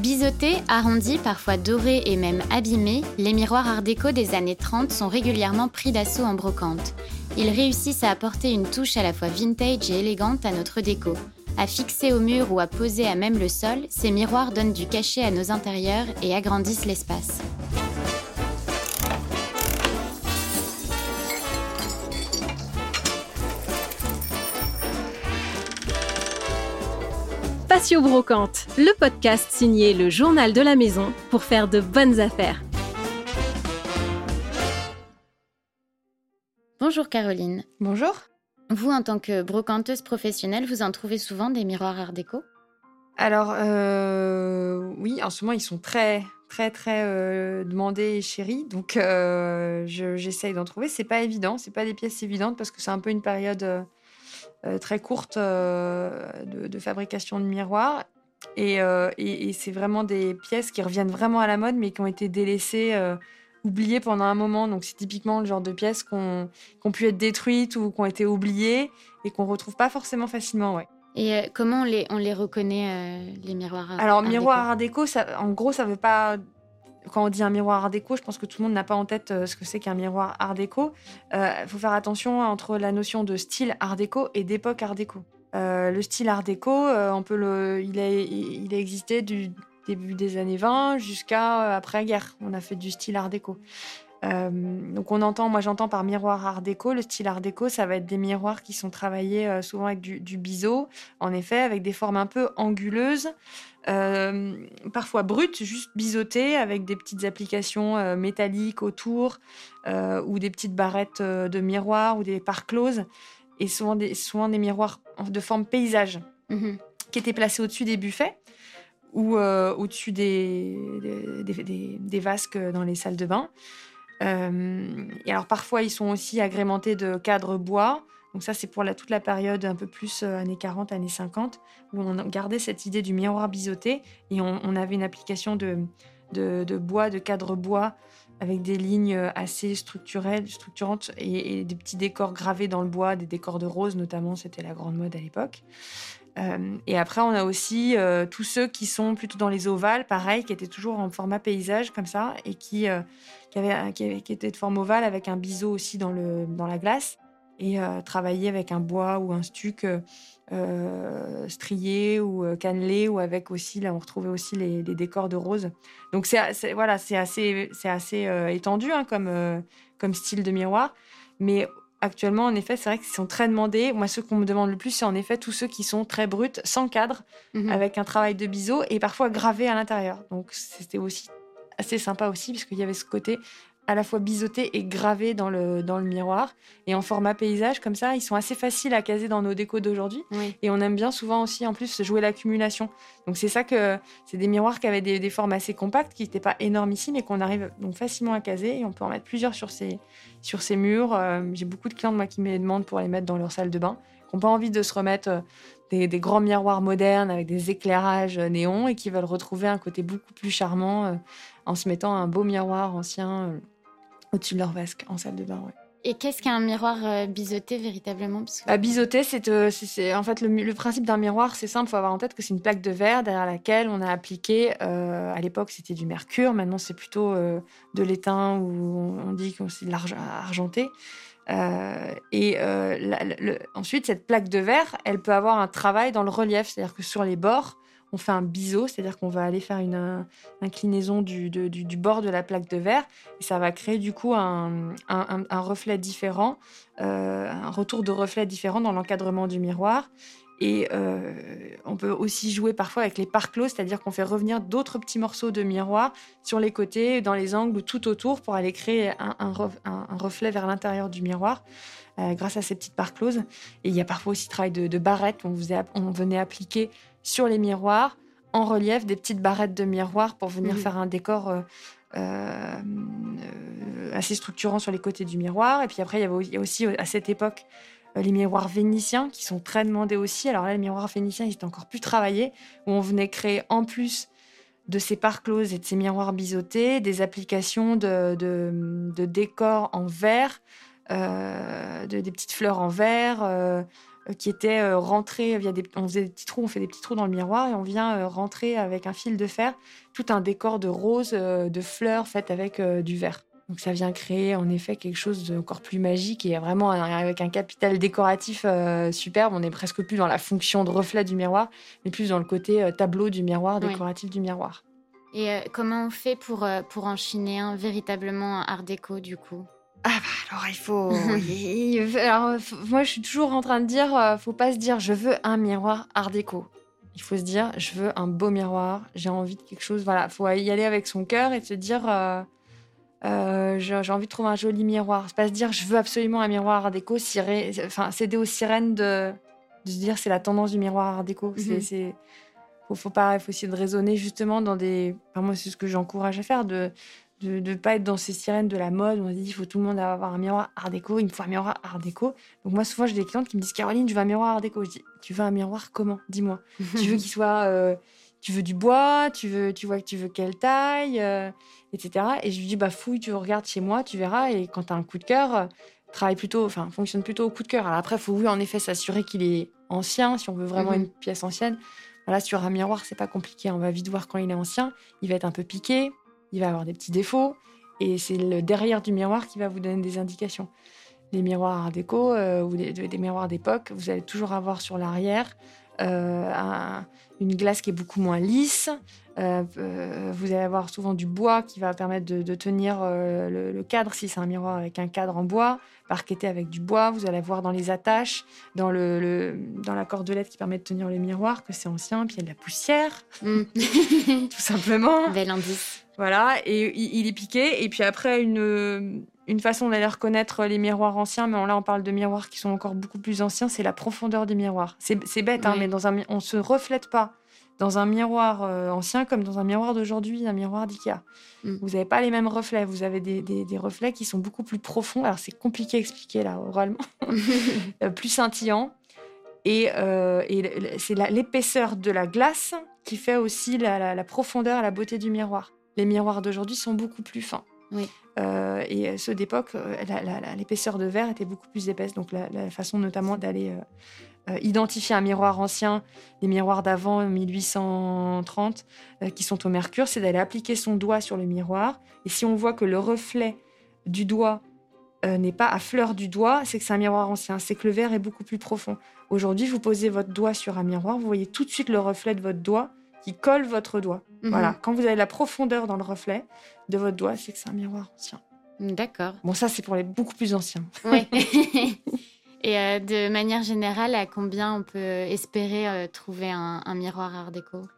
Biseautés, arrondis, parfois dorés et même abîmés, les miroirs art déco des années 30 sont régulièrement pris d'assaut en brocante. Ils réussissent à apporter une touche à la fois vintage et élégante à notre déco. À fixer au mur ou à poser à même le sol, ces miroirs donnent du cachet à nos intérieurs et agrandissent l'espace. Brocante, le podcast signé le journal de la maison pour faire de bonnes affaires. Bonjour Caroline. Bonjour. Vous, en tant que brocanteuse professionnelle, vous en trouvez souvent des miroirs art déco? Alors, euh, oui, en ce moment, ils sont très, très, très euh, demandés et chéris. Donc, euh, j'essaye d'en trouver. C'est pas évident. C'est pas des pièces évidentes parce que c'est un peu une période euh, très courte euh, de, fabrication de miroirs. Euh, et, c'est vraiment des pièces qui reviennent vraiment à la mode, mais qui ont été délaissées, oubliées pendant un moment. Donc c'est typiquement le genre de pièces qui ont, pu être détruites ou qui ont été oubliées et qu'on retrouve pas forcément facilement. Ouais. Et comment on les, on les reconnaît, les miroirs Alors, miroir art déco, ça, en gros, ça veut pas quand on dit un miroir art déco, je pense que tout le monde n'a pas en tête euh, ce que c'est qu'un miroir art déco. Il euh, faut faire attention entre la notion de style art déco et d'époque art déco. Euh, le style art déco, on peut le, il, a, il a existé du début des années 20 jusqu'à après-guerre. On a fait du style art déco. Donc on entend, moi j'entends par miroir art déco, le style art déco, ça va être des miroirs qui sont travaillés souvent avec du, du biseau, en effet, avec des formes un peu anguleuses, euh, parfois brutes, juste biseautées, avec des petites applications euh, métalliques autour, euh, ou des petites barrettes de miroirs, ou des parts closes, et souvent des, souvent des miroirs de forme paysage, mhm. qui étaient placés au-dessus des buffets, ou au-dessus des des, des, vasques dans les salles de bain. Et alors parfois, ils sont aussi agrémentés de cadres bois, donc ça, c'est pour toute la période un peu plus euh, années 40, années 50, où on gardait cette idée du miroir biseauté et on, avait une application de, de, bois, de cadre bois, avec des lignes assez structurelles, structurantes et, des petits décors gravés dans le bois, des décors de rose notamment, c'était la grande mode à l'époque. Euh, et après, on a aussi euh, tous ceux qui sont plutôt dans les ovales, pareil, qui étaient toujours en format paysage comme ça, et qui, qui, avaient, qui, étaient de forme ovale avec un biseau aussi dans, le, dans la glace et euh, travailler avec un bois ou un stuc euh, strié ou euh, cannelé ou avec aussi là on retrouvait aussi les, décors de rose. Donc c'est voilà assez assez étendu hein, comme comme style de miroir, mais actuellement, en effet, c'est vrai qu'ils sont très demandés. Moi, ce qu'on me demande le plus, c'est en effet tous ceux qui sont très bruts, sans cadre, mhm. avec un travail de biseau et parfois gravés à l'intérieur. Donc, c'était aussi assez sympa aussi, parce qu'il y avait ce côté à la fois biseautés et gravés dans le, dans le miroir. Et en format paysage, comme ça, ils sont assez faciles à caser dans nos décos d'aujourd'hui. Et on aime bien souvent aussi, en plus, jouer l'accumulation. Donc c'est ça que c'est des miroirs qui avaient des, formes assez compactes, qui n'étaient pas énormissimes et qu'on arrive donc facilement à caser. Et on peut en mettre plusieurs sur ces, sur ces murs. Euh, j'ai beaucoup de clients de moi qui me demandent pour les mettre dans leur salle de bain, qui n'ont pas envie de se remettre euh, des, des, grands miroirs modernes avec des éclairages euh, néons et qui veulent retrouver un côté beaucoup plus charmant en se mettant un beau miroir ancien au-dessus de leur vasque en salle de bain. Et qu'est-ce qu'un miroir euh, biseauté véritablement? Parce bah, Biseauté, euh, c'est en fait le, principe d'un miroir, c'est simple, il faut avoir en tête que c'est une plaque de verre derrière laquelle on a appliqué, euh, à l'époque c'était du mercure, maintenant c'est plutôt de l'étain ou on, dit que c'est de l'argent argenté. et ensuite, cette plaque de verre, elle peut avoir un travail dans le relief, c'est-à-dire que sur les bords, on fait un biseau, c'est-à-dire qu'on va aller faire une euh, inclinaison du, bord de la plaque de verre et ça va créer du coup un, reflet différent, euh, un retour de reflet différent dans l'encadrement du miroir. Et euh, on peut aussi jouer parfois avec les parts closes, c'est-à-dire qu'on fait revenir d'autres petits morceaux de miroir sur les côtés, dans les angles, tout autour, pour aller créer un, reflet vers l'intérieur du miroir grâce à ces petites parts closes. Et il y a parfois aussi travail de, de barrettes. On, on venait appliquer sur les miroirs, en relief, des petites barrettes de miroirs pour venir mhm. faire un décor euh, euh, assez structurant sur les côtés du miroir. Et puis après, il y, avait, a aussi à cette époque euh, les miroirs vénitiens qui sont très demandés aussi. Alors là, les miroirs vénitiens, ils étaient encore plus travaillés, où on venait créer en plus de ces parts closes et de ces miroirs biseautés, des applications de, de, décors en verre, des petites fleurs en verre, qui était rentré via des, on faisait des petits trous, on fait des petits trous dans le miroir et on vient rentrer avec un fil de fer tout un décor de roses, de fleurs faites avec du verre. Donc ça vient créer en effet quelque chose d'encore plus magique et vraiment avec un capital décoratif euh, superbe. On n'est presque plus dans la fonction de reflet du miroir, mais plus dans le côté euh, tableau du miroir, décoratif du miroir. Et euh, comment on fait pour, pour enchaîner un véritablement art déco du coup? Ah bah alors il faut. alors, moi je suis toujours en train de dire, faut pas se dire je veux un miroir art déco. Il faut se dire je veux un beau miroir, j'ai envie de quelque chose. Voilà, faut y aller avec son cœur et se dire euh, j'ai envie de trouver un joli miroir. C'est pas se dire je veux absolument un miroir art déco, enfin céder aux sirènes de, de se dire c'est la tendance du miroir art déco. Mhm. C'est, faut, faut pas, faut essayer de raisonner justement dans des. moi c'est ce que j'encourage à faire de de ne pas être dans ces sirènes de la mode où on se dit il faut tout le monde avoir un miroir art déco, il me faut un miroir art déco. Donc moi souvent j'ai des clientes qui me disent Caroline, je veux un miroir art déco? Je dis tu veux un miroir comment? Dis-moi. tu veux qu'il soit euh, tu veux du bois, tu veux, tu vois que tu veux quelle taille, euh, etc. Et je lui dis, bah fouille, tu regardes chez moi, tu verras. Et quand tu as un coup de cœur, euh, travaille plutôt, enfin, fonctionne plutôt au coup de cœur. Alors après, il faut, oui, en effet, s'assurer qu'il est ancien, si on veut vraiment mhm. une pièce ancienne. Voilà, sur un miroir, c'est pas compliqué. On va vite voir quand il est ancien. Il va être un peu piqué, il va avoir des petits défauts. Et c'est le derrière du miroir qui va vous donner des indications. Les miroirs art déco euh, ou des miroirs d'époque, vous allez toujours avoir sur l'arrière euh, une glace qui est beaucoup moins lisse. Euh, vous allez avoir souvent du bois qui va permettre de, tenir le, cadre si c'est un miroir avec un cadre en bois, parqueté avec du bois. Vous allez voir dans les attaches, dans, le, dans la cordelette qui permet de tenir le miroir, que c'est ancien, puis il y a de la poussière, mm. tout simplement. Bel indice. Voilà, et il, est piqué. Et puis après, une, une façon d'aller reconnaître les miroirs anciens, mais là on parle de miroirs qui sont encore beaucoup plus anciens, c'est la profondeur des miroirs. C'est bête, hein, mais dans un, on se reflète pas dans un miroir euh, ancien comme dans un miroir d'aujourd'hui, un miroir d'IKEA. Mm. Vous n'avez pas les mêmes reflets, vous avez des, reflets qui sont beaucoup plus profonds. Alors c'est compliqué à expliquer là, oralement, euh, plus scintillants. Et, euh, c'est l'épaisseur de la glace qui fait aussi la, la profondeur et la beauté du miroir. Les miroirs d'aujourd'hui sont beaucoup plus fins. Oui. Euh, et ceux d'époque, euh, l'épaisseur de verre était beaucoup plus épaisse. Donc la, façon notamment d'aller euh, identifier un miroir ancien, les miroirs d'avant 1830 qui sont au mercure, c'est d'aller appliquer son doigt sur le miroir. Et si on voit que le reflet du doigt n'est pas à fleur du doigt, c'est que c'est un miroir ancien, c'est que le verre est beaucoup plus profond. Aujourd'hui, vous posez votre doigt sur un miroir, vous voyez tout de suite le reflet de votre doigt qui colle votre doigt. Mhm. Voilà, quand vous avez la profondeur dans le reflet de votre doigt, c'est que c'est un miroir ancien. D'accord. Bon, ça, c'est pour les beaucoup plus anciens. Oui. Et euh, de manière générale, à combien on peut espérer euh, trouver un, miroir art déco?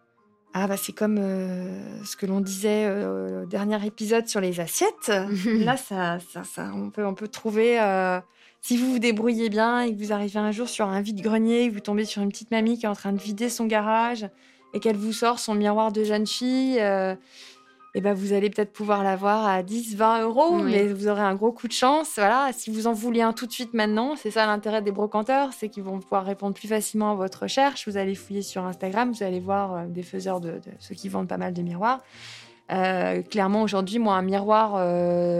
Ah bah c'est comme euh, ce que l'on disait au dernier épisode sur les assiettes. Là, ça, ça, ça, on, peut, on peut trouver, si vous vous débrouillez bien et que vous arrivez un jour sur un vide-grenier, que vous tombez sur une petite mamie qui est en train de vider son garage et qu'elle vous sort son miroir de jeune fille, euh, et ben vous allez peut-être pouvoir l'avoir à 10, 20 euros, mais vous aurez un gros coup de chance. Voilà, si vous en vouliez un tout de suite maintenant, c'est ça l'intérêt des brocanteurs, c'est qu'ils vont pouvoir répondre plus facilement à votre recherche. Vous allez fouiller sur Instagram, vous allez voir euh, des faiseurs de, ceux qui vendent pas mal de miroirs. Euh, clairement, aujourd'hui, moi, un miroir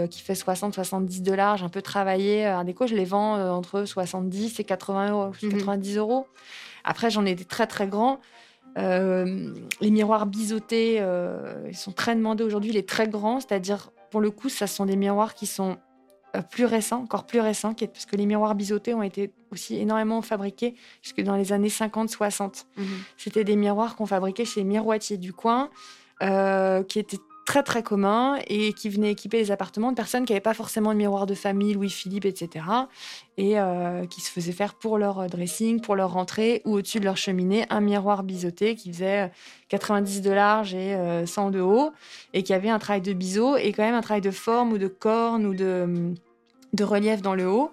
qui fait 60-70 dollars, j'ai un peu travaillé à déco, je les vends entre 70 et 80 euros, 90 mhm. euros. Après, j'en ai des très très grands. Euh, les miroirs biseautés, euh, ils sont très demandés aujourd'hui, les très grands, c'est-à-dire pour le coup, ça sont des miroirs qui sont euh, plus récents, encore plus récents, parce que les miroirs biseautés ont été aussi énormément fabriqués jusque dans les années 50-60. Mhm. C'était des miroirs qu'on fabriquait chez les miroitiers du coin, qui étaient très très commun et qui venait équiper les appartements de personnes qui n'avaient pas forcément de miroir de famille, Louis-Philippe, etc. Et euh, qui se faisaient faire pour leur euh, dressing, pour leur rentrée ou au-dessus de leur cheminée, un miroir biseauté qui faisait 90 de large et 100 de haut et qui avait un travail de biseau et quand même un travail de forme ou de corne ou de, de relief dans le haut.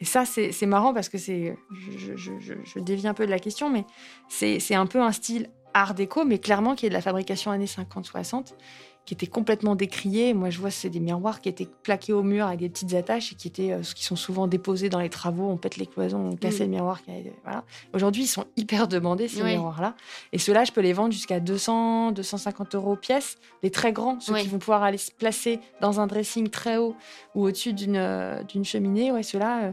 Et ça, c'est marrant parce que c'est. Je, je, je, je, dévie un peu de la question, mais c'est un peu un style art déco, mais clairement qui est de la fabrication années 50-60 qui étaient complètement décriés. Moi, je vois, c'est des miroirs qui étaient plaqués au mur avec des petites attaches et qui étaient, euh, qui sont souvent déposés dans les travaux. On pète les cloisons, on casse mm. le miroir. Voilà. Aujourd'hui, ils sont hyper demandés ces miroirs-là. Et ceux-là, je peux les vendre jusqu'à 200, 250 euros pièce. Les très grands, ceux qui vont pouvoir aller se placer dans un dressing très haut ou au-dessus d'une euh, d'une cheminée. Ouais, ceux-là, euh,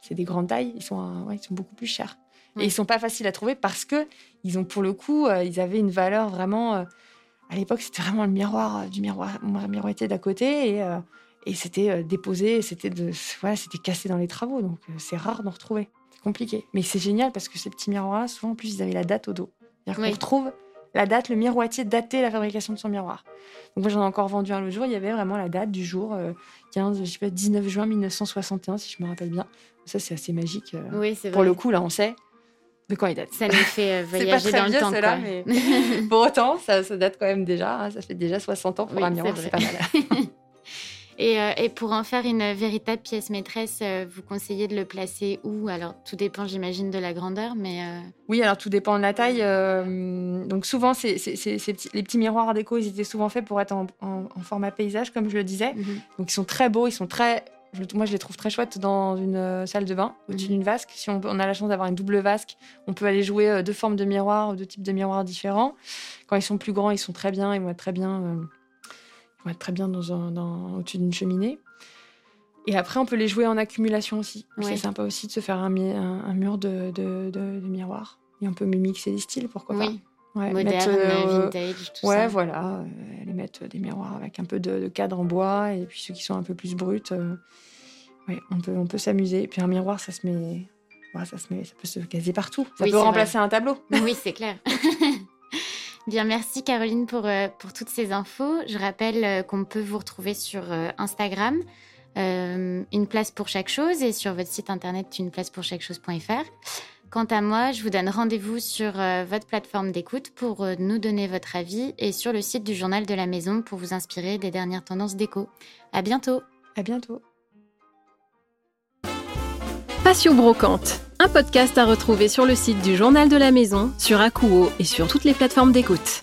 c'est des grandes tailles. Ils sont, ils sont beaucoup plus chers. Et ils sont pas faciles à trouver parce que ils ont pour le coup, euh, ils avaient une valeur vraiment. À l'époque, c'était vraiment le miroir euh, du miroir miroitier d'à côté et, euh, et c'était euh, déposé, c'était de, voilà, c'était cassé dans les travaux. Donc c'est rare d'en retrouver. C'est compliqué. Mais c'est génial parce que ces petits miroirs-là, souvent en plus, ils avaient la date au dos. C'est-à-dire Oui. qu'on retrouve la date, le miroitier daté la fabrication de son miroir. Donc moi j'en ai encore vendu un l'autre jour, il y avait vraiment la date du jour euh, 15, je sais pas, 19 juin 1961 si je me rappelle bien. Ça c'est assez magique. euh. Oui, c'est Pour le coup là on sait de quand il date? Ça nous fait euh, voyager très dans le vieux, temps. ceux-là, quoi. mais- Pour autant, ça, ça date quand même déjà, hein, ça fait déjà 60 ans pour Oui, un miroir, c'est pas mal. Et, euh, et pour en faire une véritable pièce maîtresse, euh, vous conseillez de le placer où? Alors, tout dépend, j'imagine, de la grandeur, mais euh, Oui, alors tout dépend de la taille. euh, donc souvent, ces petits- les petits miroirs déco, ils étaient souvent faits pour être en, en- en format paysage, comme je le disais. mhm. Donc ils sont très beaux, ils sont très. Moi, je les trouve très chouettes dans une euh, salle de bain, au-dessus Mhm. d'une vasque. Si on, on a la chance d'avoir une double vasque, on peut aller jouer euh, deux formes de miroirs, deux types de miroirs différents. Quand ils sont plus grands, ils sont très bien, ils vont être très bien, euh, ils vont être très bien dans un- dans- au-dessus d'une cheminée. Et après, on peut les jouer en accumulation aussi. Ouais. C'est sympa aussi de se faire un, mi- un- un mur de, de, de- de miroirs. Et on peut mixer les styles, pourquoi oui, pas. Ouais, moderne, mettre, euh, vintage, tout Ouais, ça. voilà. euh, les mettre des miroirs avec un peu de, de cadre en bois et puis ceux qui sont un peu plus bruts. euh, ouais, on peut, on peut s'amuser. Et puis un miroir, ça se met. ouais, ça, se met, ça peut se caser partout. Ça Oui, peut remplacer un tableau. Oui, c'est clair. Bien, merci Caroline pour, euh, pour toutes ces infos. Je rappelle euh, qu'on peut vous retrouver sur euh, Instagram, une place pour chaque chose, et sur votre site internet uneplacepourchaquechose.fr. Quant à moi, je vous donne rendez-vous sur euh, votre plateforme d'écoute pour euh, nous donner votre avis et sur le site du Journal de la Maison pour vous inspirer des dernières tendances déco. À bientôt! À bientôt. Passion Brocante, un podcast à retrouver sur le site du Journal de la Maison, sur Akuo et sur toutes les plateformes d'écoute.